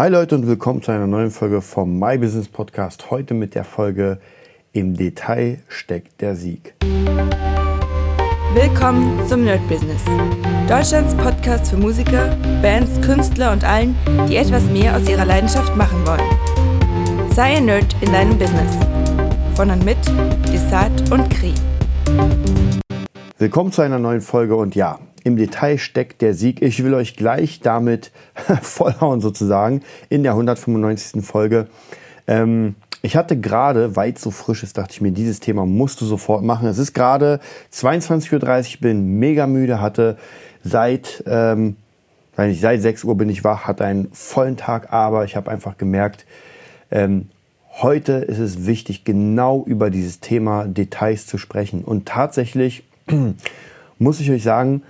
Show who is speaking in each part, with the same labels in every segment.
Speaker 1: Hi Leute und willkommen zu einer neuen Folge vom My Business Podcast. Heute mit der Folge Im Detail steckt der Sieg.
Speaker 2: Willkommen zum Nerd Business. Deutschlands Podcast für Musiker, Bands, Künstler und allen, die etwas mehr aus ihrer Leidenschaft machen wollen. Sei ein Nerd in deinem Business. Von und mit Desart und Kri.
Speaker 1: Willkommen zu einer neuen Folge und ja, im Detail steckt der Sieg. Ich will euch gleich damit vollhauen sozusagen in der 195. Folge. Ähm, ich hatte gerade, weil es so frisch ist, dachte ich mir, dieses Thema musst du sofort machen. Es ist gerade 22.30 Uhr, ich bin mega müde, hatte seit, ähm, nicht, seit 6 Uhr bin ich wach, hatte einen vollen Tag, aber ich habe einfach gemerkt, ähm, heute ist es wichtig, genau über dieses Thema Details zu sprechen. Und tatsächlich muss ich euch sagen,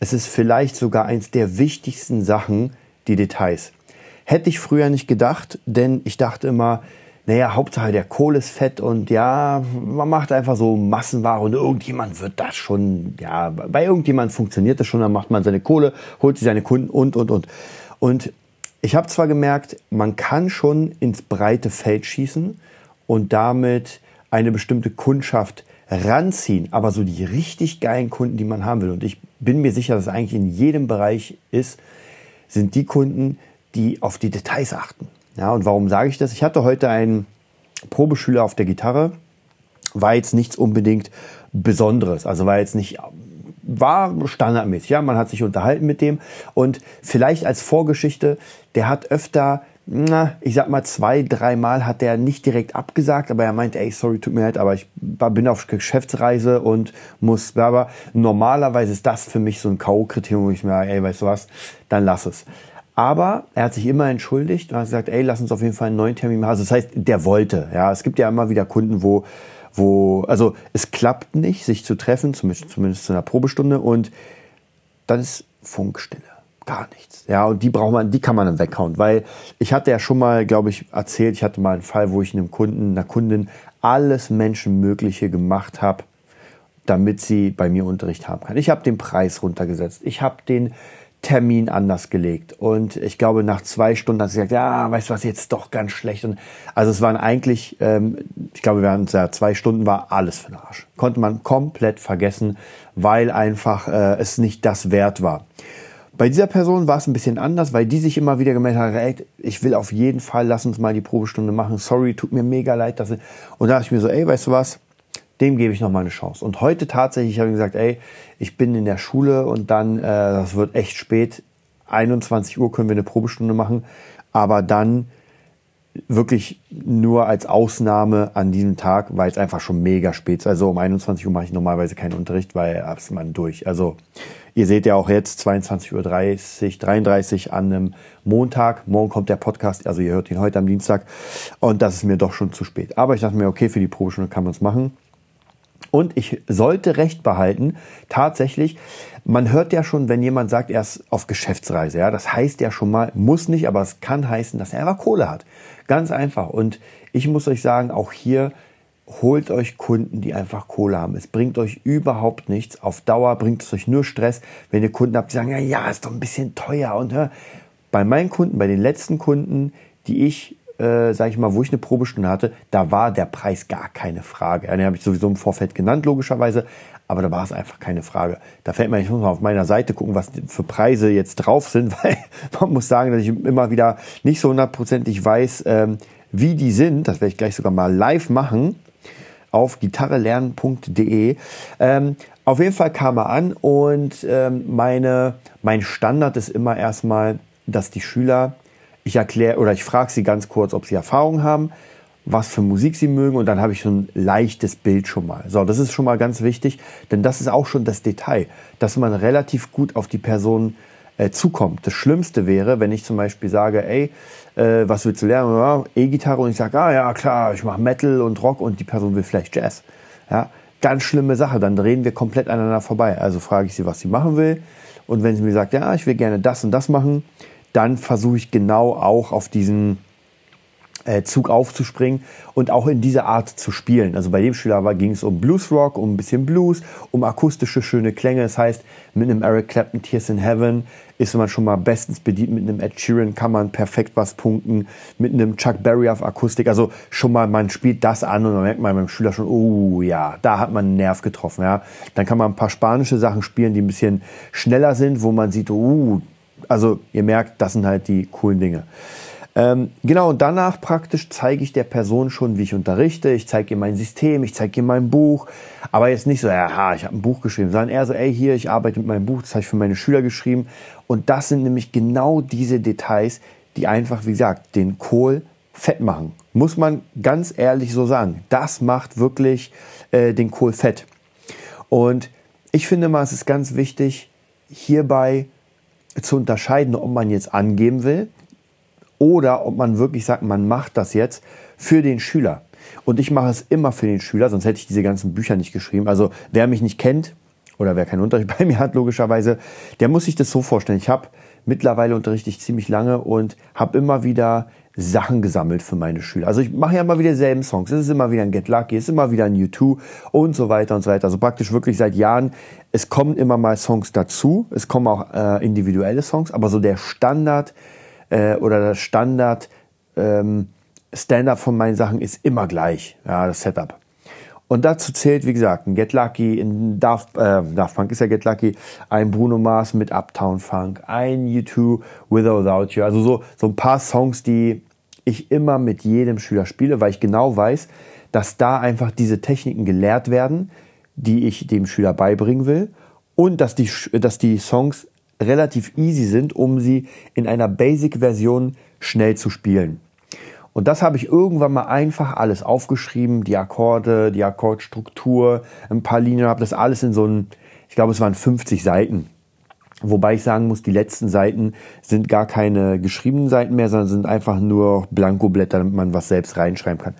Speaker 1: es ist vielleicht sogar eins der wichtigsten Sachen, die Details. Hätte ich früher nicht gedacht, denn ich dachte immer, naja, Hauptsache der Kohle ist fett und ja, man macht einfach so Massenware und irgendjemand wird das schon, ja, bei irgendjemand funktioniert das schon, dann macht man seine Kohle, holt sich seine Kunden und, und, und. Und ich habe zwar gemerkt, man kann schon ins breite Feld schießen und damit eine bestimmte Kundschaft ranziehen, aber so die richtig geilen Kunden, die man haben will, und ich bin mir sicher, dass es eigentlich in jedem Bereich ist, sind die Kunden, die auf die Details achten. Ja, und warum sage ich das? Ich hatte heute einen Probeschüler auf der Gitarre, war jetzt nichts unbedingt Besonderes, also war jetzt nicht war standardmäßig, ja, man hat sich unterhalten mit dem. Und vielleicht als Vorgeschichte, der hat öfter na, ich sag mal zwei, dreimal hat der nicht direkt abgesagt, aber er meinte, ey, sorry, tut mir leid, aber ich bin auf Geschäftsreise und muss, aber normalerweise ist das für mich so ein K.O.-Kriterium, wo ich mir, ey, weißt du was, dann lass es. Aber er hat sich immer entschuldigt und hat gesagt, ey, lass uns auf jeden Fall einen neuen Termin machen. Also das heißt, der wollte. Ja, es gibt ja immer wieder Kunden, wo, wo, also es klappt nicht, sich zu treffen, zumindest, zumindest zu einer Probestunde und dann ist Funkstille gar nichts. Ja, und die braucht man, die kann man dann weghauen, weil ich hatte ja schon mal, glaube ich, erzählt, ich hatte mal einen Fall, wo ich einem Kunden, einer Kundin alles Menschenmögliche gemacht habe, damit sie bei mir Unterricht haben kann. Ich habe den Preis runtergesetzt, ich habe den Termin anders gelegt und ich glaube nach zwei Stunden hat sie gesagt, ja, weißt du was, jetzt doch ganz schlecht und also es waren eigentlich, ähm, ich glaube, während ja, zwei Stunden war alles für den Arsch. Konnte man komplett vergessen, weil einfach äh, es nicht das wert war. Bei dieser Person war es ein bisschen anders, weil die sich immer wieder gemeldet hat, ey, ich will auf jeden Fall, lass uns mal die Probestunde machen. Sorry, tut mir mega leid. Dass ich und da dachte ich mir so, ey, weißt du was? Dem gebe ich noch mal eine Chance. Und heute tatsächlich habe ich gesagt, ey, ich bin in der Schule und dann, äh, das wird echt spät. 21 Uhr können wir eine Probestunde machen, aber dann wirklich nur als Ausnahme an diesem Tag, weil es einfach schon mega spät ist. Also um 21 Uhr mache ich normalerweise keinen Unterricht, weil ist man durch. Also ihr seht ja auch jetzt 22.30 Uhr, 33 an einem Montag. Morgen kommt der Podcast, also ihr hört ihn heute am Dienstag. Und das ist mir doch schon zu spät. Aber ich dachte mir, okay, für die Probestunde kann man es machen. Und ich sollte recht behalten, tatsächlich, man hört ja schon, wenn jemand sagt, er ist auf Geschäftsreise. Ja, das heißt ja schon mal, muss nicht, aber es kann heißen, dass er einfach Kohle hat. Ganz einfach. Und ich muss euch sagen, auch hier holt euch Kunden, die einfach Kohle haben. Es bringt euch überhaupt nichts. Auf Dauer bringt es euch nur Stress, wenn ihr Kunden habt, die sagen, ja, ja, ist doch ein bisschen teuer. Und ja, bei meinen Kunden, bei den letzten Kunden, die ich äh, sage ich mal, wo ich eine Probestunde hatte, da war der Preis gar keine Frage. Den habe ich sowieso im Vorfeld genannt, logischerweise, aber da war es einfach keine Frage. Da fällt mir, ich muss mal auf meiner Seite gucken, was für Preise jetzt drauf sind, weil man muss sagen, dass ich immer wieder nicht so hundertprozentig weiß, ähm, wie die sind. Das werde ich gleich sogar mal live machen auf gitarrelernen.de. Ähm, auf jeden Fall kam er an und ähm, meine, mein Standard ist immer erstmal, dass die Schüler ich erkläre oder ich frage sie ganz kurz, ob sie Erfahrung haben, was für Musik sie mögen und dann habe ich so ein leichtes Bild schon mal. So, das ist schon mal ganz wichtig, denn das ist auch schon das Detail, dass man relativ gut auf die Person äh, zukommt. Das Schlimmste wäre, wenn ich zum Beispiel sage, ey, äh, was willst du lernen? Ja, E-Gitarre und ich sage, ah ja klar, ich mache Metal und Rock und die Person will vielleicht Jazz. Ja, ganz schlimme Sache, dann drehen wir komplett aneinander vorbei. Also frage ich sie, was sie machen will und wenn sie mir sagt, ja, ich will gerne das und das machen, dann versuche ich genau auch auf diesen äh, Zug aufzuspringen und auch in dieser Art zu spielen. Also bei dem Schüler ging es um Bluesrock, um ein bisschen Blues, um akustische schöne Klänge. Das heißt, mit einem Eric Clapton Tears in Heaven ist man schon mal bestens bedient. Mit einem Ed Sheeran kann man perfekt was punkten. Mit einem Chuck Berry auf Akustik. Also schon mal, man spielt das an und man merkt mal beim Schüler schon, oh ja, da hat man einen Nerv getroffen. Ja. Dann kann man ein paar spanische Sachen spielen, die ein bisschen schneller sind, wo man sieht, oh, also ihr merkt, das sind halt die coolen Dinge. Ähm, genau, und danach praktisch zeige ich der Person schon, wie ich unterrichte. Ich zeige ihr mein System, ich zeige ihr mein Buch. Aber jetzt nicht so, ja, ich habe ein Buch geschrieben, sondern eher so, ey, hier, ich arbeite mit meinem Buch, das habe ich für meine Schüler geschrieben. Und das sind nämlich genau diese Details, die einfach, wie gesagt, den Kohl fett machen. Muss man ganz ehrlich so sagen. Das macht wirklich äh, den Kohl fett. Und ich finde mal, es ist ganz wichtig, hierbei zu unterscheiden, ob man jetzt angeben will, oder ob man wirklich sagt, man macht das jetzt für den Schüler. Und ich mache es immer für den Schüler, sonst hätte ich diese ganzen Bücher nicht geschrieben. Also wer mich nicht kennt oder wer keinen Unterricht bei mir hat, logischerweise, der muss sich das so vorstellen. Ich habe mittlerweile unterrichte ich ziemlich lange und habe immer wieder Sachen gesammelt für meine Schüler. Also ich mache ja immer wieder dieselben Songs. Es ist immer wieder ein Get Lucky, es ist immer wieder ein U2 und so weiter und so weiter. Also praktisch wirklich seit Jahren. Es kommen immer mal Songs dazu. Es kommen auch äh, individuelle Songs, aber so der Standard äh, oder das Standard ähm, Stand-up von meinen Sachen ist immer gleich, ja, das Setup. Und dazu zählt, wie gesagt, ein Get Lucky, ein Daft, äh, Daft Punk ist ja Get Lucky, ein Bruno Mars mit Uptown Funk, ein U2 With or Without You. Also so, so ein paar Songs, die ich immer mit jedem Schüler spiele, weil ich genau weiß, dass da einfach diese Techniken gelehrt werden, die ich dem Schüler beibringen will und dass die, dass die Songs relativ easy sind, um sie in einer Basic-Version schnell zu spielen. Und das habe ich irgendwann mal einfach alles aufgeschrieben, die Akkorde, die Akkordstruktur, ein paar Linien, habe das alles in so einem, ich glaube es waren 50 Seiten. Wobei ich sagen muss, die letzten Seiten sind gar keine geschriebenen Seiten mehr, sondern sind einfach nur Blankoblätter, damit man was selbst reinschreiben kann.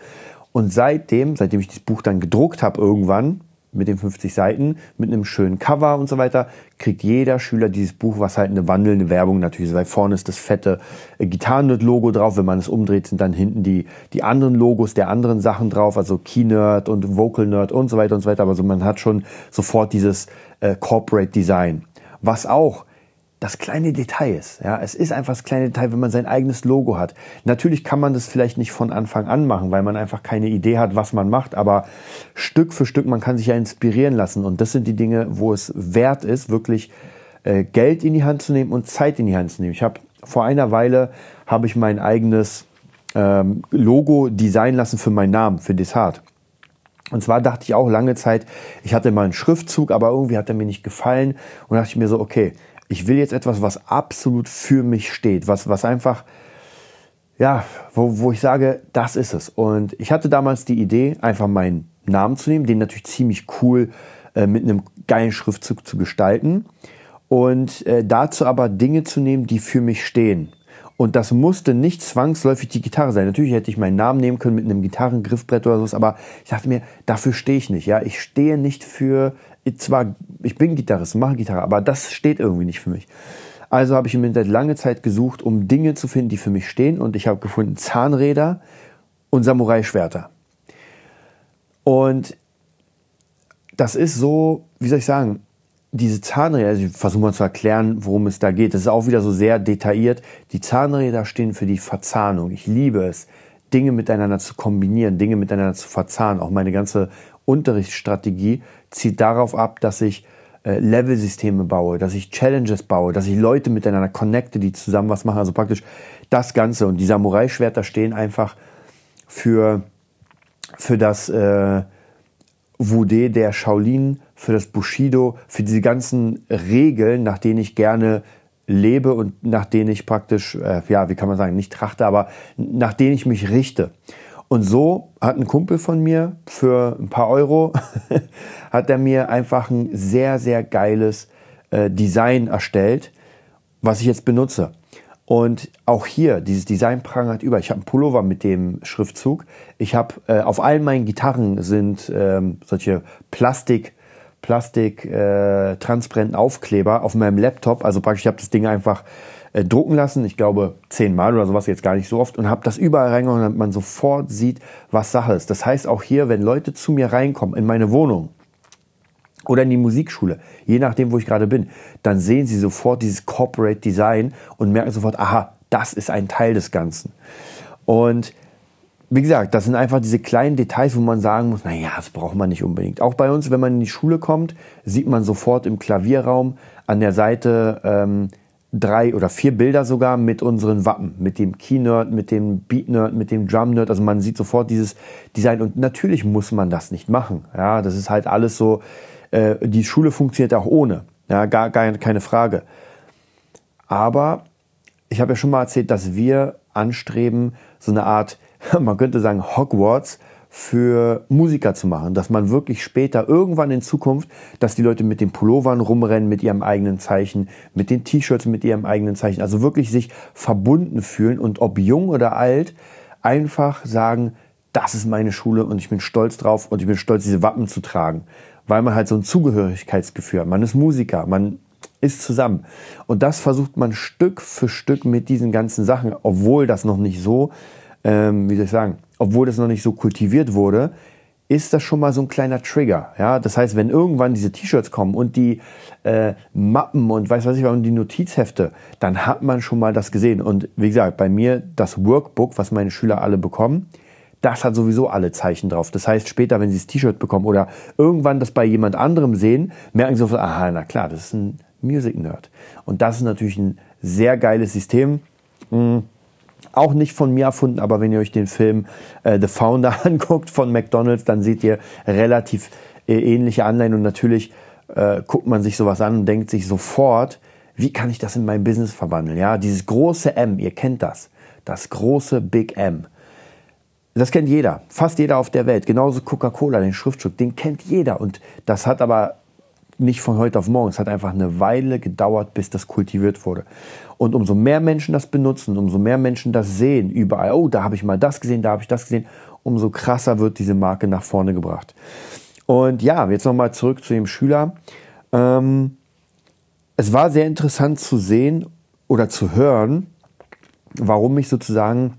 Speaker 1: Und seitdem, seitdem ich das Buch dann gedruckt habe irgendwann, mit den 50 Seiten, mit einem schönen Cover und so weiter, kriegt jeder Schüler dieses Buch, was halt eine wandelnde Werbung natürlich ist. Weil vorne ist das fette äh, Gitarrennerd-Logo drauf. Wenn man es umdreht, sind dann hinten die, die anderen Logos der anderen Sachen drauf, also Keynerd und Vocal Nerd und so weiter und so weiter. Aber so, man hat schon sofort dieses äh, Corporate Design. Was auch das kleine Detail ist. Ja, es ist einfach das kleine Detail, wenn man sein eigenes Logo hat. Natürlich kann man das vielleicht nicht von Anfang an machen, weil man einfach keine Idee hat, was man macht, aber Stück für Stück, man kann sich ja inspirieren lassen. Und das sind die Dinge, wo es wert ist, wirklich äh, Geld in die Hand zu nehmen und Zeit in die Hand zu nehmen. Ich habe vor einer Weile habe ich mein eigenes ähm, Logo designen lassen für meinen Namen, für Desart. Und zwar dachte ich auch lange Zeit, ich hatte mal einen Schriftzug, aber irgendwie hat er mir nicht gefallen. Und dachte ich mir so, okay, ich will jetzt etwas, was absolut für mich steht, was, was einfach, ja, wo, wo ich sage, das ist es. Und ich hatte damals die Idee, einfach meinen Namen zu nehmen, den natürlich ziemlich cool äh, mit einem geilen Schriftzug zu gestalten und äh, dazu aber Dinge zu nehmen, die für mich stehen. Und das musste nicht zwangsläufig die Gitarre sein. Natürlich hätte ich meinen Namen nehmen können mit einem Gitarrengriffbrett oder sowas, aber ich dachte mir, dafür stehe ich nicht. Ja, ich stehe nicht für zwar, ich bin Gitarrist, mache Gitarre, aber das steht irgendwie nicht für mich. Also habe ich im Internet lange Zeit gesucht, um Dinge zu finden, die für mich stehen. Und ich habe gefunden Zahnräder und Samurai-Schwerter. Und das ist so, wie soll ich sagen, diese Zahnräder, also ich versuche mal zu erklären, worum es da geht. Das ist auch wieder so sehr detailliert. Die Zahnräder stehen für die Verzahnung. Ich liebe es, Dinge miteinander zu kombinieren, Dinge miteinander zu verzahnen. Auch meine ganze Unterrichtsstrategie zielt darauf ab, dass ich äh, Level-Systeme baue, dass ich Challenges baue, dass ich Leute miteinander connecte, die zusammen was machen. Also praktisch das Ganze. Und die Samurai-Schwerter stehen einfach für, für das äh, Wude der Shaolin, für das Bushido, für diese ganzen Regeln, nach denen ich gerne lebe und nach denen ich praktisch, äh, ja, wie kann man sagen, nicht trachte, aber nach denen ich mich richte. Und so hat ein Kumpel von mir für ein paar Euro, hat er mir einfach ein sehr, sehr geiles äh, Design erstellt, was ich jetzt benutze. Und auch hier, dieses Design prangert über. Ich habe einen Pullover mit dem Schriftzug. Ich habe äh, auf allen meinen Gitarren sind ähm, solche Plastik, Plastik äh, transparenten Aufkleber auf meinem Laptop. Also praktisch, ich habe das Ding einfach äh, drucken lassen, ich glaube zehnmal oder sowas, jetzt gar nicht so oft, und habe das überall reingehauen, damit man sofort sieht, was Sache ist. Das heißt auch hier, wenn Leute zu mir reinkommen in meine Wohnung oder in die Musikschule, je nachdem, wo ich gerade bin, dann sehen sie sofort dieses Corporate Design und merken sofort, aha, das ist ein Teil des Ganzen. Und wie gesagt, das sind einfach diese kleinen Details, wo man sagen muss, naja, das braucht man nicht unbedingt. Auch bei uns, wenn man in die Schule kommt, sieht man sofort im Klavierraum an der Seite ähm, drei oder vier Bilder sogar mit unseren Wappen, mit dem Key-Nerd, mit dem Beat-Nerd, mit dem Drum-Nerd. Also man sieht sofort dieses Design und natürlich muss man das nicht machen. Ja, das ist halt alles so, äh, die Schule funktioniert auch ohne. Ja, gar, gar keine Frage. Aber ich habe ja schon mal erzählt, dass wir anstreben, so eine Art, man könnte sagen, Hogwarts für Musiker zu machen, dass man wirklich später irgendwann in Zukunft, dass die Leute mit den Pullovern rumrennen mit ihrem eigenen Zeichen, mit den T-Shirts mit ihrem eigenen Zeichen, also wirklich sich verbunden fühlen und ob jung oder alt einfach sagen, das ist meine Schule und ich bin stolz drauf und ich bin stolz, diese Wappen zu tragen, weil man halt so ein Zugehörigkeitsgefühl hat. Man ist Musiker, man ist zusammen. Und das versucht man Stück für Stück mit diesen ganzen Sachen, obwohl das noch nicht so, ähm, wie soll ich sagen, obwohl das noch nicht so kultiviert wurde, ist das schon mal so ein kleiner Trigger. Ja, das heißt, wenn irgendwann diese T-Shirts kommen und die äh, Mappen und weiß was ich und die Notizhefte, dann hat man schon mal das gesehen. Und wie gesagt, bei mir das Workbook, was meine Schüler alle bekommen, das hat sowieso alle Zeichen drauf. Das heißt, später, wenn sie das T-Shirt bekommen oder irgendwann das bei jemand anderem sehen, merken sie sofort, aha, na klar, das ist ein Music Nerd. Und das ist natürlich ein sehr geiles System. Mhm auch nicht von mir erfunden, aber wenn ihr euch den Film äh, The Founder anguckt von McDonald's, dann seht ihr relativ äh, ähnliche Anleihen und natürlich äh, guckt man sich sowas an und denkt sich sofort, wie kann ich das in mein Business verwandeln? Ja, dieses große M, ihr kennt das, das große Big M. Das kennt jeder, fast jeder auf der Welt. Genauso Coca-Cola, den Schriftzug, den kennt jeder. Und das hat aber nicht von heute auf morgen. Es hat einfach eine Weile gedauert, bis das kultiviert wurde. Und umso mehr Menschen das benutzen, umso mehr Menschen das sehen, überall, oh, da habe ich mal das gesehen, da habe ich das gesehen, umso krasser wird diese Marke nach vorne gebracht. Und ja, jetzt nochmal zurück zu dem Schüler. Ähm, es war sehr interessant zu sehen oder zu hören, warum ich sozusagen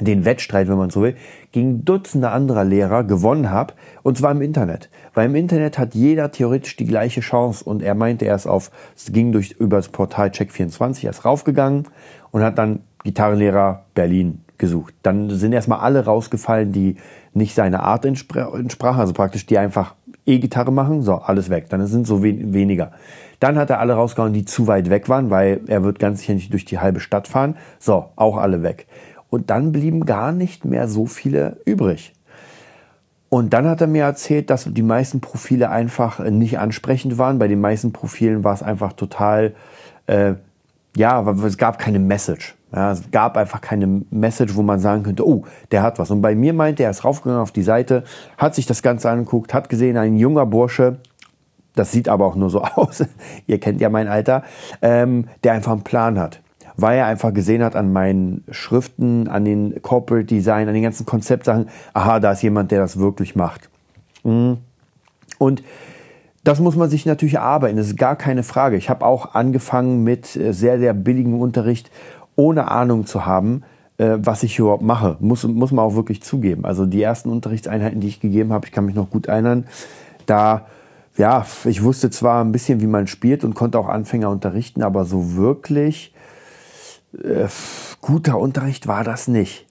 Speaker 1: den Wettstreit, wenn man so will, gegen Dutzende anderer Lehrer gewonnen habe, und zwar im Internet. Weil im Internet hat jeder theoretisch die gleiche Chance und er meinte, er ist auf, es ging durch, über das Portal Check24, er ist raufgegangen und hat dann Gitarrenlehrer Berlin gesucht. Dann sind erstmal alle rausgefallen, die nicht seine Art entsprachen, also praktisch die einfach E-Gitarre machen, so, alles weg. Dann sind so wen weniger. Dann hat er alle rausgehauen, die zu weit weg waren, weil er wird ganz sicher nicht durch die halbe Stadt fahren. So, auch alle weg. Und dann blieben gar nicht mehr so viele übrig. Und dann hat er mir erzählt, dass die meisten Profile einfach nicht ansprechend waren. Bei den meisten Profilen war es einfach total, äh, ja, es gab keine Message. Ja, es gab einfach keine Message, wo man sagen könnte, oh, der hat was. Und bei mir meinte er, ist raufgegangen auf die Seite, hat sich das Ganze angeguckt, hat gesehen, ein junger Bursche, das sieht aber auch nur so aus, ihr kennt ja mein Alter, ähm, der einfach einen Plan hat weil er einfach gesehen hat an meinen Schriften, an den Corporate Design, an den ganzen Konzeptsachen, aha, da ist jemand, der das wirklich macht. Mhm. Und das muss man sich natürlich erarbeiten, das ist gar keine Frage. Ich habe auch angefangen mit äh, sehr, sehr billigem Unterricht, ohne Ahnung zu haben, äh, was ich überhaupt mache. Muss, muss man auch wirklich zugeben. Also die ersten Unterrichtseinheiten, die ich gegeben habe, ich kann mich noch gut erinnern, da ja, ich wusste zwar ein bisschen, wie man spielt und konnte auch Anfänger unterrichten, aber so wirklich äh, guter Unterricht war das nicht.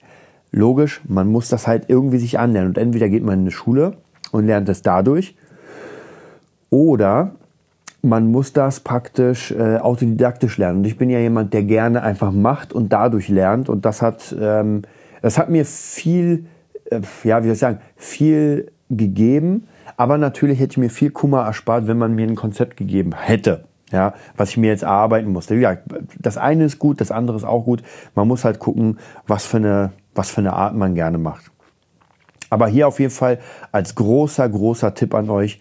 Speaker 1: Logisch, man muss das halt irgendwie sich anlernen. Und entweder geht man in eine Schule und lernt es dadurch, oder man muss das praktisch äh, autodidaktisch lernen. Und ich bin ja jemand, der gerne einfach macht und dadurch lernt. Und das hat, ähm, das hat mir viel, äh, ja, wie soll ich sagen, viel gegeben. Aber natürlich hätte ich mir viel Kummer erspart, wenn man mir ein Konzept gegeben hätte ja, was ich mir jetzt erarbeiten musste. Ja, das eine ist gut, das andere ist auch gut. Man muss halt gucken, was für eine, was für eine Art man gerne macht. Aber hier auf jeden Fall als großer, großer Tipp an euch,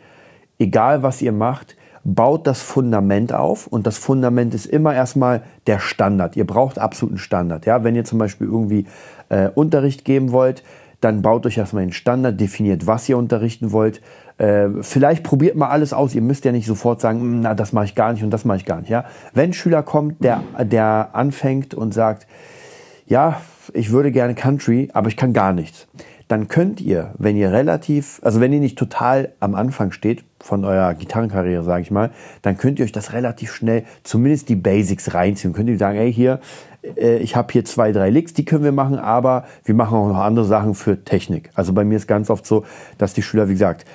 Speaker 1: egal was ihr macht, baut das Fundament auf und das Fundament ist immer erstmal der Standard. Ihr braucht absoluten Standard. Ja, wenn ihr zum Beispiel irgendwie äh, Unterricht geben wollt, dann baut euch erstmal einen Standard, definiert, was ihr unterrichten wollt. Äh, vielleicht probiert mal alles aus. Ihr müsst ja nicht sofort sagen, hm, na, das mache ich gar nicht und das mache ich gar nicht. Ja? Wenn ein Schüler kommt, der, der anfängt und sagt, ja, ich würde gerne Country, aber ich kann gar nichts, dann könnt ihr, wenn ihr relativ, also wenn ihr nicht total am Anfang steht von eurer Gitarrenkarriere, sage ich mal, dann könnt ihr euch das relativ schnell, zumindest die Basics reinziehen. Könnt ihr sagen, ey, hier, äh, ich habe hier zwei, drei Licks, die können wir machen, aber wir machen auch noch andere Sachen für Technik. Also bei mir ist ganz oft so, dass die Schüler, wie gesagt,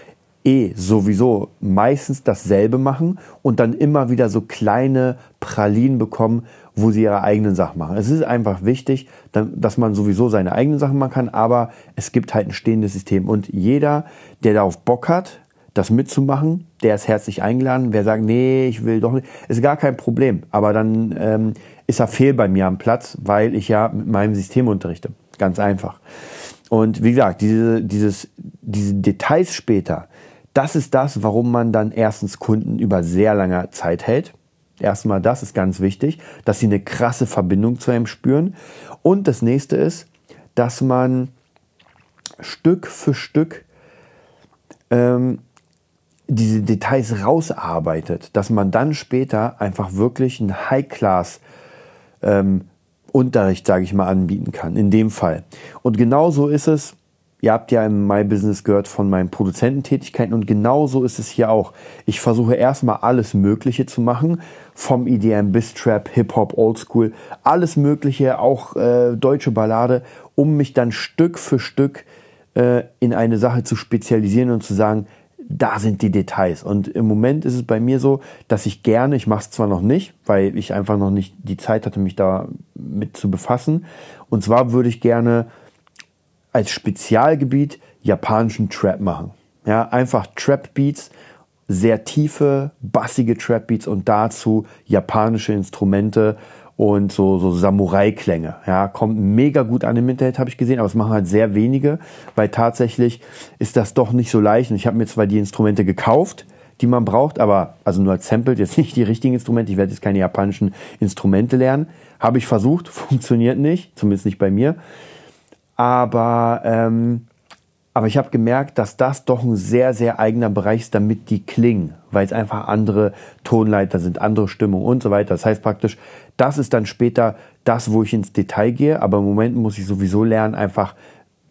Speaker 1: eh sowieso meistens dasselbe machen und dann immer wieder so kleine Pralinen bekommen, wo sie ihre eigenen Sachen machen. Es ist einfach wichtig, dass man sowieso seine eigenen Sachen machen kann, aber es gibt halt ein stehendes System und jeder, der darauf Bock hat, das mitzumachen, der ist herzlich eingeladen. Wer sagt, nee, ich will doch nicht, ist gar kein Problem. Aber dann ähm, ist er fehl bei mir am Platz, weil ich ja mit meinem System unterrichte. Ganz einfach. Und wie gesagt, diese, dieses, diese Details später, das ist das, warum man dann erstens Kunden über sehr lange Zeit hält. Erstmal das ist ganz wichtig, dass sie eine krasse Verbindung zu einem spüren. Und das nächste ist, dass man Stück für Stück ähm, diese Details rausarbeitet, dass man dann später einfach wirklich einen High-Class ähm, Unterricht, sage ich mal, anbieten kann. In dem Fall. Und genauso ist es Ihr habt ja im My Business gehört von meinen Produzententätigkeiten und genauso ist es hier auch. Ich versuche erstmal alles Mögliche zu machen, vom EDM bis Trap, Hip-Hop, Oldschool, alles Mögliche, auch äh, deutsche Ballade, um mich dann Stück für Stück äh, in eine Sache zu spezialisieren und zu sagen, da sind die Details. Und im Moment ist es bei mir so, dass ich gerne, ich mache es zwar noch nicht, weil ich einfach noch nicht die Zeit hatte, mich da mit zu befassen. Und zwar würde ich gerne als Spezialgebiet japanischen Trap machen. Ja, einfach Trap Beats, sehr tiefe, bassige Trap Beats und dazu japanische Instrumente und so, so Samurai-Klänge. Ja, kommt mega gut an im Internet, habe ich gesehen, aber es machen halt sehr wenige, weil tatsächlich ist das doch nicht so leicht. Und ich habe mir zwar die Instrumente gekauft, die man braucht, aber also nur als Sample, jetzt nicht die richtigen Instrumente. Ich werde jetzt keine japanischen Instrumente lernen. Habe ich versucht, funktioniert nicht, zumindest nicht bei mir. Aber, ähm, aber ich habe gemerkt, dass das doch ein sehr, sehr eigener Bereich ist, damit die klingen, weil es einfach andere Tonleiter sind, andere Stimmung und so weiter. Das heißt praktisch, das ist dann später das, wo ich ins Detail gehe, aber im Moment muss ich sowieso lernen, einfach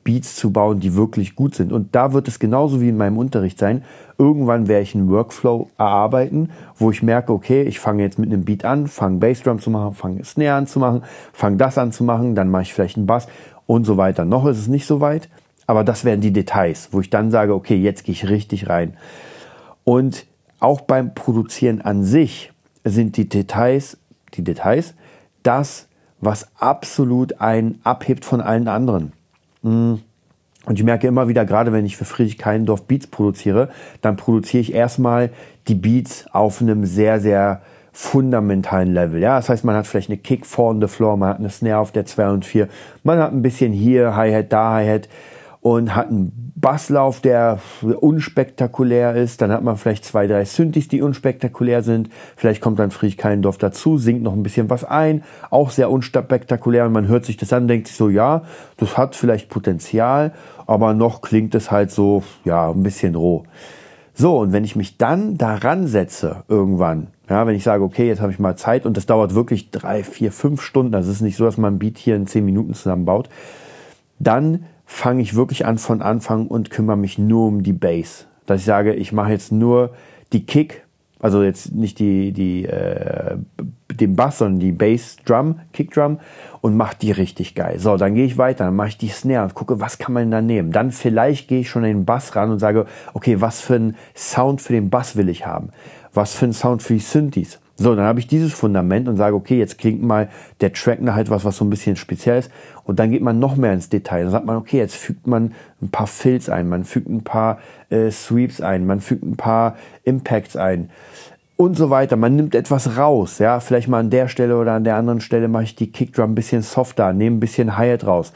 Speaker 1: Beats zu bauen, die wirklich gut sind. Und da wird es genauso wie in meinem Unterricht sein. Irgendwann werde ich einen Workflow erarbeiten, wo ich merke, okay, ich fange jetzt mit einem Beat an, fange Bassdrum zu machen, fange Snare an zu machen, fange das an zu machen, dann mache ich vielleicht einen Bass und so weiter. Noch ist es nicht so weit, aber das wären die Details, wo ich dann sage, okay, jetzt gehe ich richtig rein. Und auch beim Produzieren an sich sind die Details, die Details, das, was absolut einen abhebt von allen anderen. Hm. Und ich merke immer wieder, gerade wenn ich für Friedrich Keindorf Beats produziere, dann produziere ich erstmal die Beats auf einem sehr, sehr fundamentalen Level. Ja, das heißt, man hat vielleicht eine Kick vor on the floor, man hat eine Snare auf der 2 und 4, man hat ein bisschen hier Hi-Hat, da Hi-Hat und hat einen Basslauf, der unspektakulär ist. Dann hat man vielleicht zwei, drei Synthes, die unspektakulär sind. Vielleicht kommt dann Friedrich Keindorf dazu, singt noch ein bisschen was ein, auch sehr unspektakulär. Und man hört sich das an, denkt sich so, ja, das hat vielleicht Potenzial, aber noch klingt es halt so, ja, ein bisschen roh. So, und wenn ich mich dann daran setze, irgendwann, ja, wenn ich sage, okay, jetzt habe ich mal Zeit und das dauert wirklich drei, vier, fünf Stunden, also es ist nicht so, dass man ein Beat hier in zehn Minuten zusammenbaut, dann fange ich wirklich an von Anfang und kümmere mich nur um die Bass. Dass ich sage, ich mache jetzt nur die Kick, also jetzt nicht die, die, äh, den Bass, sondern die Bass Drum, Kick Drum und mache die richtig geil. So, dann gehe ich weiter, dann mache ich die Snare und gucke, was kann man da nehmen. Dann vielleicht gehe ich schon in den Bass ran und sage, okay, was für einen Sound für den Bass will ich haben? Was für einen Sound für die Synthes? So, dann habe ich dieses Fundament und sage, okay, jetzt klingt mal der Track nach halt was, was so ein bisschen speziell ist. Und dann geht man noch mehr ins Detail. Dann sagt man, okay, jetzt fügt man ein paar Fills ein, man fügt ein paar äh, Sweeps ein, man fügt ein paar Impacts ein und so weiter. Man nimmt etwas raus, ja, vielleicht mal an der Stelle oder an der anderen Stelle mache ich die Kickdrum ein bisschen softer, nehme ein bisschen Hi-Hat raus.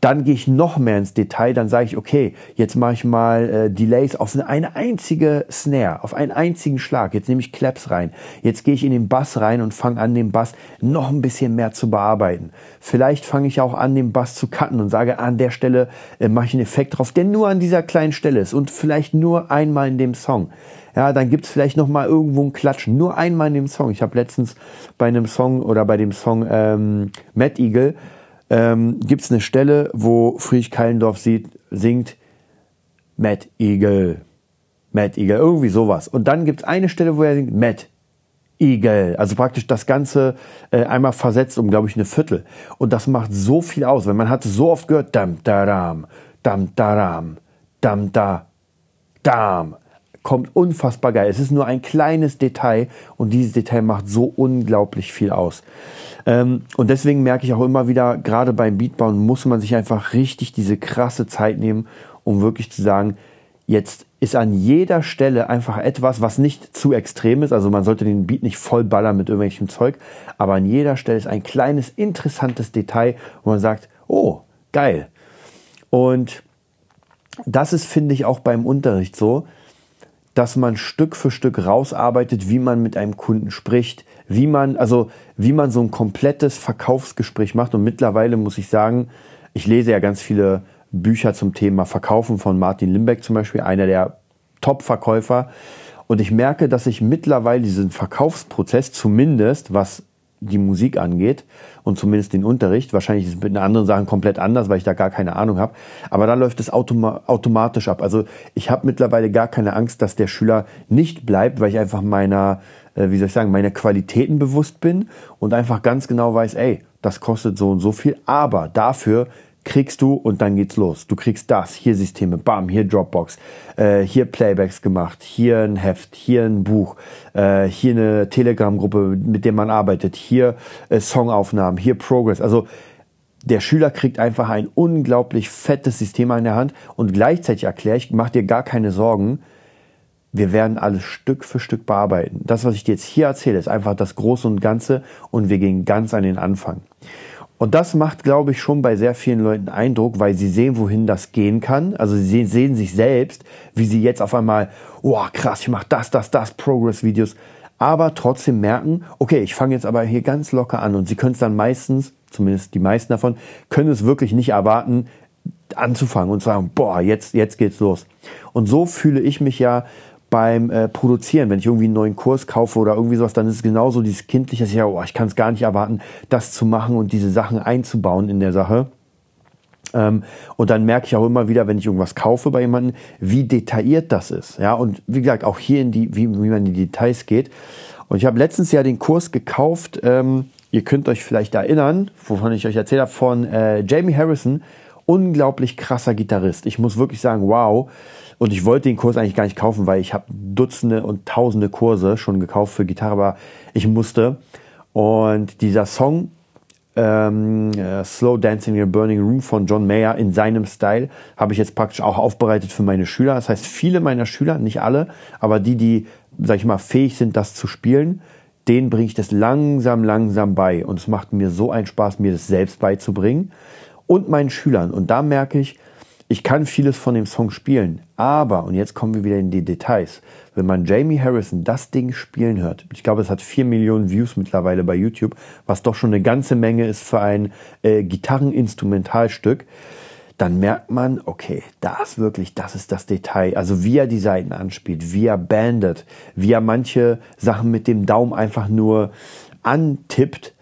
Speaker 1: Dann gehe ich noch mehr ins Detail, dann sage ich, okay, jetzt mache ich mal äh, Delays auf eine einzige Snare, auf einen einzigen Schlag. Jetzt nehme ich Claps rein. Jetzt gehe ich in den Bass rein und fange an, den Bass noch ein bisschen mehr zu bearbeiten. Vielleicht fange ich auch an, den Bass zu cutten und sage, an der Stelle äh, mache ich einen Effekt drauf, der nur an dieser kleinen Stelle ist und vielleicht nur einmal in dem Song. Ja, dann gibt's vielleicht noch mal irgendwo ein Klatschen. Nur einmal in dem Song. Ich habe letztens bei einem Song oder bei dem Song ähm, Mad Eagle ähm, gibt's eine Stelle, wo Friedrich Keilendorf sieht, singt Mad Eagle. Mad Eagle, irgendwie sowas. Und dann gibt's eine Stelle, wo er singt Mad Eagle. Also praktisch das Ganze äh, einmal versetzt um, glaube ich, eine Viertel. Und das macht so viel aus, weil man hat so oft gehört, dam, da, dam, dam, da, dam, dam, da, dam kommt unfassbar geil. Es ist nur ein kleines Detail und dieses Detail macht so unglaublich viel aus. Ähm, und deswegen merke ich auch immer wieder, gerade beim Beatbauen muss man sich einfach richtig diese krasse Zeit nehmen, um wirklich zu sagen, jetzt ist an jeder Stelle einfach etwas, was nicht zu extrem ist. Also man sollte den Beat nicht voll ballern mit irgendwelchem Zeug, aber an jeder Stelle ist ein kleines, interessantes Detail, wo man sagt, oh, geil. Und das ist, finde ich, auch beim Unterricht so dass man Stück für Stück rausarbeitet, wie man mit einem Kunden spricht, wie man, also wie man so ein komplettes Verkaufsgespräch macht. Und mittlerweile muss ich sagen, ich lese ja ganz viele Bücher zum Thema Verkaufen von Martin Limbeck zum Beispiel, einer der Top-Verkäufer. Und ich merke, dass ich mittlerweile diesen Verkaufsprozess, zumindest was die Musik angeht und zumindest den Unterricht. Wahrscheinlich ist es mit anderen Sachen komplett anders, weil ich da gar keine Ahnung habe. Aber da läuft es automa automatisch ab. Also ich habe mittlerweile gar keine Angst, dass der Schüler nicht bleibt, weil ich einfach meiner, äh, wie soll ich sagen, meiner Qualitäten bewusst bin und einfach ganz genau weiß, ey, das kostet so und so viel, aber dafür kriegst du und dann geht's los. Du kriegst das, hier Systeme, bam, hier Dropbox, äh, hier Playbacks gemacht, hier ein Heft, hier ein Buch, äh, hier eine Telegram-Gruppe, mit der man arbeitet, hier äh, Songaufnahmen, hier Progress. Also der Schüler kriegt einfach ein unglaublich fettes System an der Hand und gleichzeitig erkläre ich, mach dir gar keine Sorgen, wir werden alles Stück für Stück bearbeiten. Das, was ich dir jetzt hier erzähle, ist einfach das Große und Ganze und wir gehen ganz an den Anfang. Und das macht, glaube ich, schon bei sehr vielen Leuten Eindruck, weil sie sehen, wohin das gehen kann. Also sie sehen sich selbst, wie sie jetzt auf einmal, oh krass, ich mache das, das, das, Progress-Videos. Aber trotzdem merken, okay, ich fange jetzt aber hier ganz locker an. Und sie können es dann meistens, zumindest die meisten davon, können es wirklich nicht erwarten, anzufangen und sagen, boah, jetzt, jetzt geht's los. Und so fühle ich mich ja beim äh, Produzieren, wenn ich irgendwie einen neuen Kurs kaufe oder irgendwie sowas, dann ist es genauso dieses kindliche, ich ja, oh, ich kann es gar nicht erwarten, das zu machen und diese Sachen einzubauen in der Sache. Ähm, und dann merke ich auch immer wieder, wenn ich irgendwas kaufe bei jemandem, wie detailliert das ist. Ja, und wie gesagt, auch hier in die, wie, wie man in die Details geht. Und ich habe letztens ja den Kurs gekauft, ähm, ihr könnt euch vielleicht erinnern, wovon ich euch erzählt habe, von äh, Jamie Harrison, unglaublich krasser Gitarrist. Ich muss wirklich sagen, wow. Und ich wollte den Kurs eigentlich gar nicht kaufen, weil ich habe Dutzende und Tausende Kurse schon gekauft für Gitarre, aber ich musste. Und dieser Song ähm, äh, Slow Dancing in a Burning Room von John Mayer in seinem Style habe ich jetzt praktisch auch aufbereitet für meine Schüler. Das heißt, viele meiner Schüler, nicht alle, aber die, die, sag ich mal, fähig sind, das zu spielen, denen bringe ich das langsam, langsam bei. Und es macht mir so einen Spaß, mir das selbst beizubringen und meinen Schülern. Und da merke ich, ich kann vieles von dem Song spielen, aber, und jetzt kommen wir wieder in die Details, wenn man Jamie Harrison das Ding spielen hört, ich glaube, es hat vier Millionen Views mittlerweile bei YouTube, was doch schon eine ganze Menge ist für ein äh, Gitarreninstrumentalstück, dann merkt man, okay, das wirklich, das ist das Detail. Also wie er die Seiten anspielt, wie er bandet, wie er manche Sachen mit dem Daumen einfach nur antippt,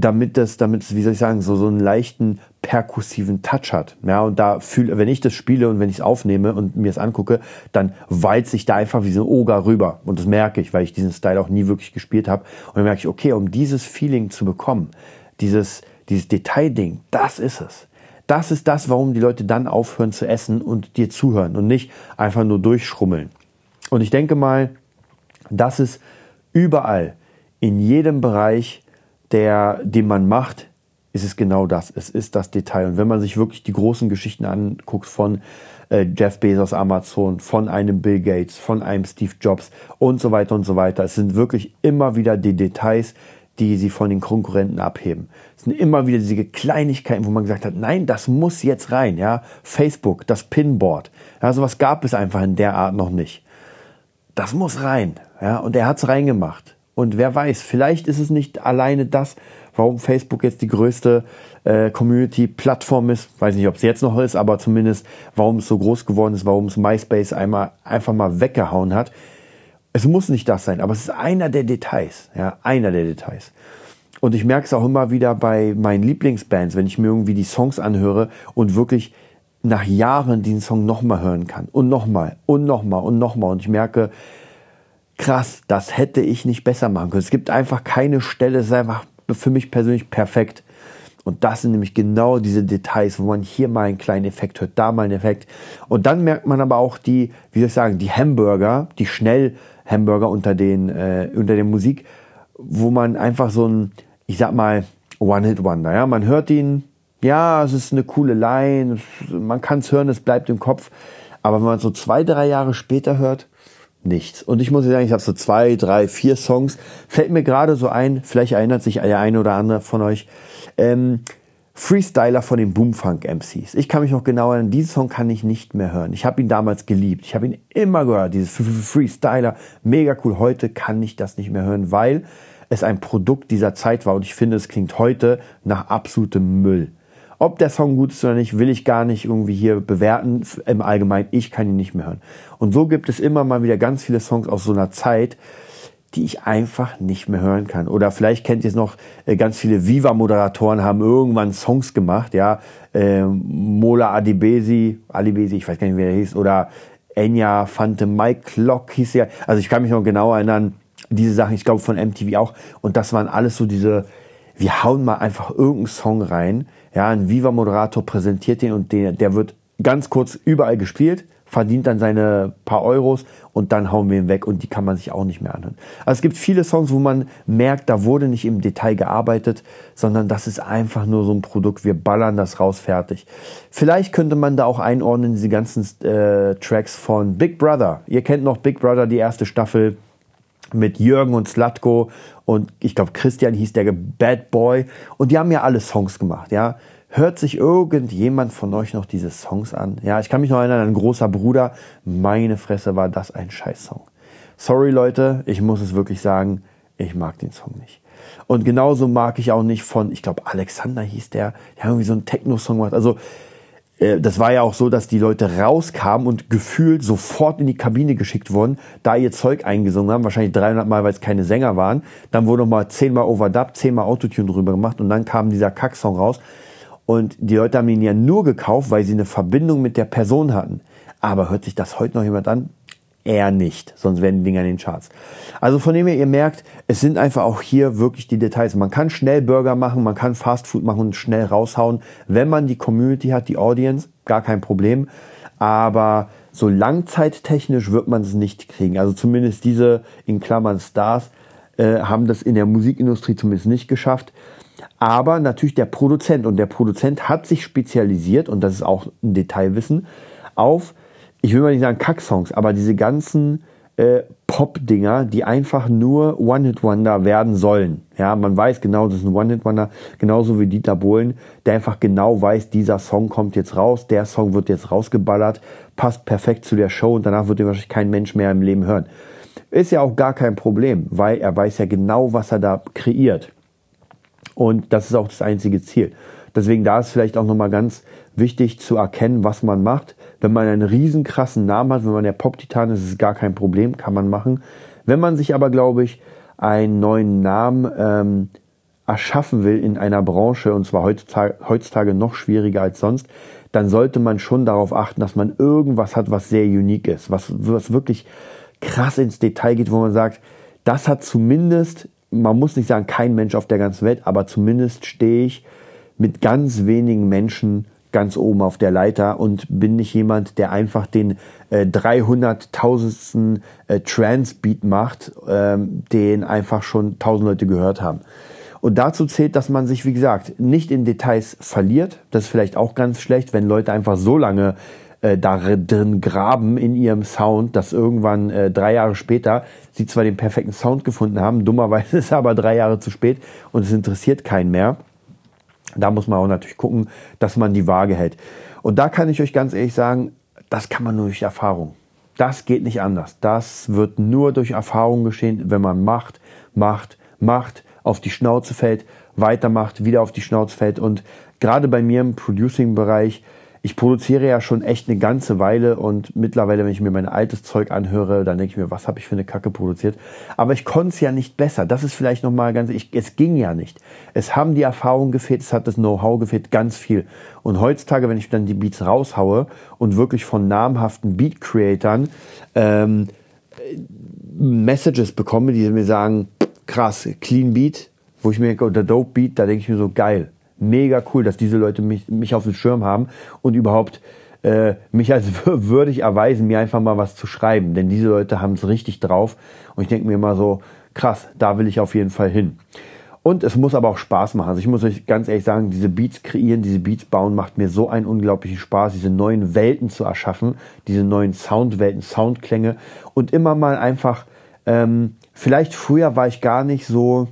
Speaker 1: damit das, damit es, wie soll ich sagen, so, so einen leichten perkussiven Touch hat. Ja, und da fühle, wenn ich das spiele und wenn ich es aufnehme und mir es angucke, dann walzt sich da einfach wie so ein Oger rüber. Und das merke ich, weil ich diesen Style auch nie wirklich gespielt habe. Und dann merke ich, okay, um dieses Feeling zu bekommen, dieses, dieses Detailding, das ist es. Das ist das, warum die Leute dann aufhören zu essen und dir zuhören und nicht einfach nur durchschrummeln. Und ich denke mal, das ist überall, in jedem Bereich, der, den man macht, ist es genau das. Es ist das Detail. Und wenn man sich wirklich die großen Geschichten anguckt von äh, Jeff Bezos Amazon, von einem Bill Gates, von einem Steve Jobs und so weiter und so weiter. Es sind wirklich immer wieder die Details, die sie von den Konkurrenten abheben. Es sind immer wieder diese Kleinigkeiten, wo man gesagt hat, nein, das muss jetzt rein, ja. Facebook, das Pinboard. Ja, sowas gab es einfach in der Art noch nicht. Das muss rein, ja. Und er hat's reingemacht. Und wer weiß, vielleicht ist es nicht alleine das, warum Facebook jetzt die größte äh, Community-Plattform ist. Weiß nicht, ob es jetzt noch ist, aber zumindest, warum es so groß geworden ist, warum es MySpace einmal einfach mal weggehauen hat. Es muss nicht das sein, aber es ist einer der Details. Ja, einer der Details. Und ich merke es auch immer wieder bei meinen Lieblingsbands, wenn ich mir irgendwie die Songs anhöre und wirklich nach Jahren diesen Song nochmal hören kann. Und nochmal und nochmal und nochmal. Und ich merke, krass, das hätte ich nicht besser machen können. Es gibt einfach keine Stelle, es ist einfach für mich persönlich perfekt. Und das sind nämlich genau diese Details, wo man hier mal einen kleinen Effekt hört, da mal einen Effekt. Und dann merkt man aber auch die, wie soll ich sagen, die Hamburger, die Schnell-Hamburger unter den, äh, unter der Musik, wo man einfach so ein, ich sag mal, One-Hit-Wonder, ja, man hört ihn, ja, es ist eine coole Line, man kann es hören, es bleibt im Kopf. Aber wenn man so zwei, drei Jahre später hört, nichts. Und ich muss sagen, ich habe so zwei, drei, vier Songs. Fällt mir gerade so ein, vielleicht erinnert sich der eine oder andere von euch. Ähm, Freestyler von den Boomfunk MCs. Ich kann mich noch genau erinnern, diesen Song kann ich nicht mehr hören. Ich habe ihn damals geliebt. Ich habe ihn immer gehört, dieses Freestyler. Mega cool. Heute kann ich das nicht mehr hören, weil es ein Produkt dieser Zeit war und ich finde, es klingt heute nach absolutem Müll. Ob der Song gut ist oder nicht, will ich gar nicht irgendwie hier bewerten. Im Allgemeinen, ich kann ihn nicht mehr hören. Und so gibt es immer mal wieder ganz viele Songs aus so einer Zeit, die ich einfach nicht mehr hören kann. Oder vielleicht kennt ihr es noch, äh, ganz viele Viva-Moderatoren haben irgendwann Songs gemacht, ja. Äh, Mola Adibesi, Alibesi, ich weiß gar nicht, wie er hieß, oder Enya Fante Mike Clock hieß er. Also ich kann mich noch genau erinnern, diese Sachen, ich glaube von MTV auch. Und das waren alles so diese, wir hauen mal einfach irgendeinen Song rein, ja, ein Viva-Moderator präsentiert den und den, der wird ganz kurz überall gespielt, verdient dann seine paar Euros und dann hauen wir ihn weg und die kann man sich auch nicht mehr anhören. Also es gibt viele Songs, wo man merkt, da wurde nicht im Detail gearbeitet, sondern das ist einfach nur so ein Produkt, wir ballern das raus, fertig. Vielleicht könnte man da auch einordnen, diese ganzen äh, Tracks von Big Brother. Ihr kennt noch Big Brother, die erste Staffel mit Jürgen und Slatko und ich glaube Christian hieß der Bad Boy und die haben ja alle Songs gemacht, ja. Hört sich irgendjemand von euch noch diese Songs an? Ja, ich kann mich noch erinnern, ein großer Bruder, meine Fresse war das ein Scheiß-Song. Sorry Leute, ich muss es wirklich sagen, ich mag den Song nicht. Und genauso mag ich auch nicht von, ich glaube Alexander hieß der, der irgendwie so einen Techno-Song gemacht. Also das war ja auch so, dass die Leute rauskamen und gefühlt sofort in die Kabine geschickt wurden, da ihr Zeug eingesungen haben, wahrscheinlich 300 Mal, weil es keine Sänger waren. Dann wurde nochmal zehnmal overdubbed, zehnmal Autotune drüber gemacht und dann kam dieser Kacksong raus. Und die Leute haben ihn ja nur gekauft, weil sie eine Verbindung mit der Person hatten. Aber hört sich das heute noch jemand an? Eher nicht, sonst werden die Dinger in den Charts. Also von dem her, ihr merkt, es sind einfach auch hier wirklich die Details. Man kann schnell Burger machen, man kann Fast Food machen und schnell raushauen. Wenn man die Community hat, die Audience, gar kein Problem. Aber so langzeittechnisch wird man es nicht kriegen. Also zumindest diese in Klammern Stars äh, haben das in der Musikindustrie zumindest nicht geschafft. Aber natürlich der Produzent und der Produzent hat sich spezialisiert und das ist auch ein Detailwissen auf ich will mal nicht sagen Kacksongs, aber diese ganzen äh, Pop-Dinger, die einfach nur One-Hit-Wonder werden sollen. Ja, man weiß genau, das ist ein One-Hit-Wonder, genauso wie Dieter Bohlen, der einfach genau weiß, dieser Song kommt jetzt raus, der Song wird jetzt rausgeballert, passt perfekt zu der Show und danach wird ihn wahrscheinlich kein Mensch mehr im Leben hören. Ist ja auch gar kein Problem, weil er weiß ja genau, was er da kreiert. Und das ist auch das einzige Ziel. Deswegen da ist vielleicht auch nochmal ganz wichtig zu erkennen, was man macht. Wenn man einen riesen krassen Namen hat, wenn man der Pop-Titan ist, ist es gar kein Problem, kann man machen. Wenn man sich aber, glaube ich, einen neuen Namen ähm, erschaffen will in einer Branche, und zwar heutzutage, heutzutage noch schwieriger als sonst, dann sollte man schon darauf achten, dass man irgendwas hat, was sehr unique ist, was, was wirklich krass ins Detail geht, wo man sagt, das hat zumindest, man muss nicht sagen, kein Mensch auf der ganzen Welt, aber zumindest stehe ich mit ganz wenigen Menschen ganz oben auf der Leiter und bin nicht jemand, der einfach den äh, 300.000. Äh, Trance-Beat macht, ähm, den einfach schon tausend Leute gehört haben. Und dazu zählt, dass man sich, wie gesagt, nicht in Details verliert. Das ist vielleicht auch ganz schlecht, wenn Leute einfach so lange äh, darin graben in ihrem Sound, dass irgendwann äh, drei Jahre später sie zwar den perfekten Sound gefunden haben, dummerweise ist aber drei Jahre zu spät und es interessiert keinen mehr. Da muss man auch natürlich gucken, dass man die Waage hält. Und da kann ich euch ganz ehrlich sagen, das kann man nur durch Erfahrung. Das geht nicht anders. Das wird nur durch Erfahrung geschehen, wenn man macht, macht, macht, auf die Schnauze fällt, weitermacht, wieder auf die Schnauze fällt. Und gerade bei mir im Producing-Bereich ich produziere ja schon echt eine ganze Weile und mittlerweile, wenn ich mir mein altes Zeug anhöre, dann denke ich mir, was habe ich für eine Kacke produziert? Aber ich konnte es ja nicht besser. Das ist vielleicht nochmal ganz, ich, es ging ja nicht. Es haben die Erfahrungen gefehlt, es hat das Know-how gefehlt, ganz viel. Und heutzutage, wenn ich dann die Beats raushaue und wirklich von namhaften Beat-Creatern ähm, Messages bekomme, die mir sagen, krass, Clean Beat, wo ich mir, oder Dope Beat, da denke ich mir so, geil mega cool, dass diese Leute mich, mich auf dem Schirm haben und überhaupt äh, mich als würdig erweisen, mir einfach mal was zu schreiben. Denn diese Leute haben es richtig drauf. Und ich denke mir immer so, krass, da will ich auf jeden Fall hin. Und es muss aber auch Spaß machen. Also ich muss euch ganz ehrlich sagen, diese Beats kreieren, diese Beats bauen, macht mir so einen unglaublichen Spaß, diese neuen Welten zu erschaffen, diese neuen Soundwelten, Soundklänge und immer mal einfach, ähm, vielleicht früher war ich gar nicht so,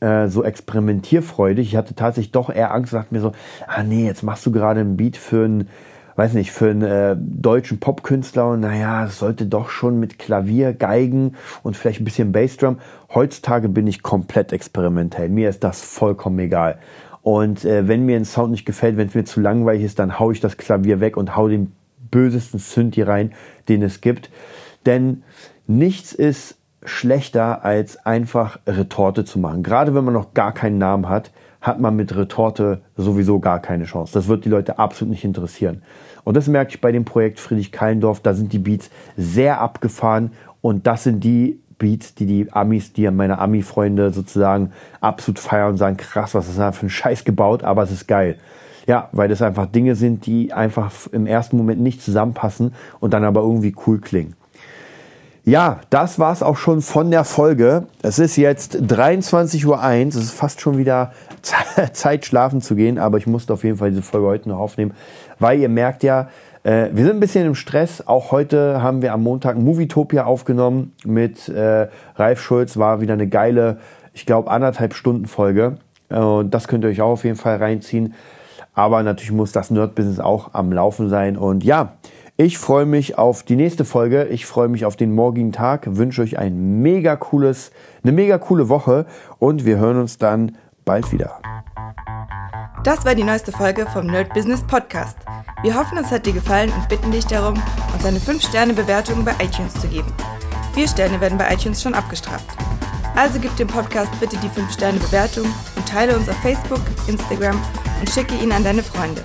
Speaker 1: äh, so experimentierfreudig. Ich hatte tatsächlich doch eher Angst und dachte mir so, ah nee, jetzt machst du gerade ein Beat für einen, weiß nicht, für einen äh, deutschen Popkünstler und naja, es sollte doch schon mit Klavier, Geigen und vielleicht ein bisschen Bassdrum. Heutzutage bin ich komplett experimentell. Mir ist das vollkommen egal. Und äh, wenn mir ein Sound nicht gefällt, wenn es mir zu langweilig ist, dann hau ich das Klavier weg und hau den bösesten Synthi rein, den es gibt. Denn nichts ist schlechter, als einfach Retorte zu machen. Gerade wenn man noch gar keinen Namen hat, hat man mit Retorte sowieso gar keine Chance. Das wird die Leute absolut nicht interessieren. Und das merke ich bei dem Projekt Friedrich Kallendorf. Da sind die Beats sehr abgefahren und das sind die Beats, die die Amis, die meine Ami-Freunde sozusagen absolut feiern und sagen, krass, was ist da für ein Scheiß gebaut, aber es ist geil. Ja, weil das einfach Dinge sind, die einfach im ersten Moment nicht zusammenpassen und dann aber irgendwie cool klingen. Ja, das war's auch schon von der Folge. Es ist jetzt 23.01 Uhr. Es ist fast schon wieder Zeit, schlafen zu gehen. Aber ich musste auf jeden Fall diese Folge heute noch aufnehmen, weil ihr merkt ja, äh, wir sind ein bisschen im Stress. Auch heute haben wir am Montag Movietopia aufgenommen mit äh, Ralf Schulz. War wieder eine geile, ich glaube, anderthalb Stunden Folge. Äh, und das könnt ihr euch auch auf jeden Fall reinziehen. Aber natürlich muss das Nerd-Business auch am Laufen sein. Und ja, ich freue mich auf die nächste Folge. Ich freue mich auf den morgigen Tag. Wünsche euch ein mega cooles, eine mega coole Woche und wir hören uns dann bald wieder.
Speaker 2: Das war die neueste Folge vom Nerd Business Podcast. Wir hoffen, es hat dir gefallen und bitten dich darum, uns eine 5-Sterne-Bewertung bei iTunes zu geben. Vier Sterne werden bei iTunes schon abgestraft. Also gib dem Podcast bitte die 5-Sterne-Bewertung und teile uns auf Facebook, Instagram und schicke ihn an deine Freunde.